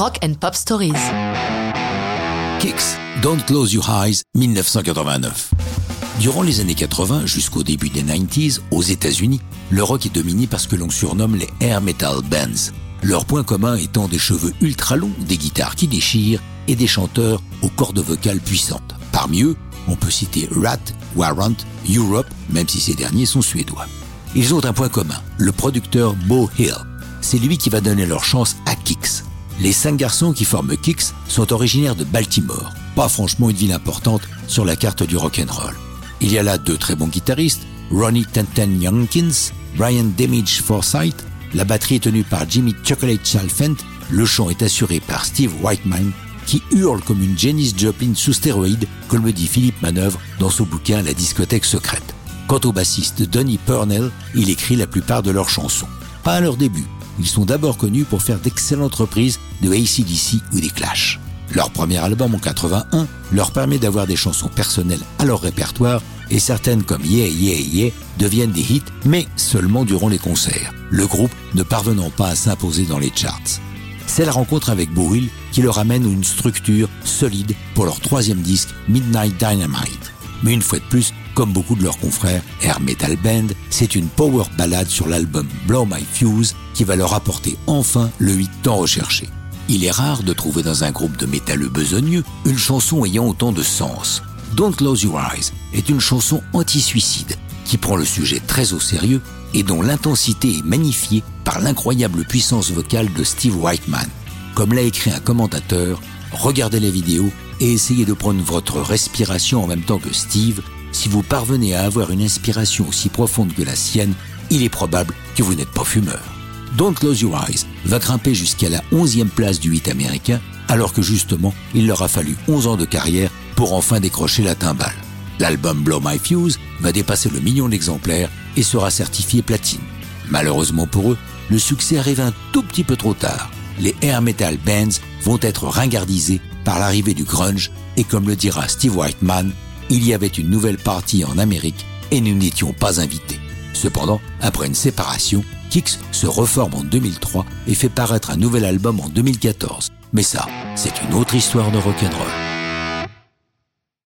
Rock and Pop Stories. Kicks, Don't Close Your Eyes, 1989. Durant les années 80 jusqu'au début des 90s, aux États-Unis, le rock est dominé par ce que l'on surnomme les air metal bands. Leur point commun étant des cheveux ultra longs, des guitares qui déchirent et des chanteurs aux cordes vocales puissantes. Parmi eux, on peut citer Rat, Warrant, Europe, même si ces derniers sont suédois. Ils ont un point commun, le producteur Bo Hill. C'est lui qui va donner leur chance à Kicks. Les cinq garçons qui forment Kicks sont originaires de Baltimore, pas franchement une ville importante sur la carte du rock'n'roll. Il y a là deux très bons guitaristes, Ronnie Tantan Youngkins, Brian Damage Forsyth, la batterie est tenue par Jimmy Chocolate Chalfant, le chant est assuré par Steve Whiteman, qui hurle comme une Janis Joplin sous stéroïde, comme le dit Philippe Manœuvre dans son bouquin La discothèque secrète. Quant au bassiste Donny Purnell, il écrit la plupart de leurs chansons. Pas à leur début, ils sont d'abord connus pour faire d'excellentes reprises de ACDC ou des Clash. Leur premier album en 81 leur permet d'avoir des chansons personnelles à leur répertoire et certaines comme Yeah Yeah Yeah deviennent des hits, mais seulement durant les concerts, le groupe ne parvenant pas à s'imposer dans les charts. C'est la rencontre avec Bowill qui leur amène une structure solide pour leur troisième disque Midnight Dynamite. Mais une fois de plus, comme beaucoup de leurs confrères Air Metal Band, c'est une power ballade sur l'album Blow My Fuse qui va leur apporter enfin le hit tant recherché. Il est rare de trouver dans un groupe de métalleux besogneux une chanson ayant autant de sens. Don't Close Your Eyes est une chanson anti-suicide qui prend le sujet très au sérieux et dont l'intensité est magnifiée par l'incroyable puissance vocale de Steve Whiteman. Comme l'a écrit un commentateur, regardez les vidéos et essayez de prendre votre respiration en même temps que Steve. Si vous parvenez à avoir une inspiration aussi profonde que la sienne, il est probable que vous n'êtes pas fumeur. Don't Close Your Eyes va grimper jusqu'à la 11e place du 8 américain, alors que justement, il leur a fallu 11 ans de carrière pour enfin décrocher la timbale. L'album Blow My Fuse va dépasser le million d'exemplaires et sera certifié platine. Malheureusement pour eux, le succès arrive un tout petit peu trop tard. Les air metal bands vont être ringardisés par l'arrivée du grunge et comme le dira Steve Whiteman, il y avait une nouvelle partie en Amérique et nous n'étions pas invités. Cependant, après une séparation, Kix se reforme en 2003 et fait paraître un nouvel album en 2014. Mais ça, c'est une autre histoire de rock'n'roll.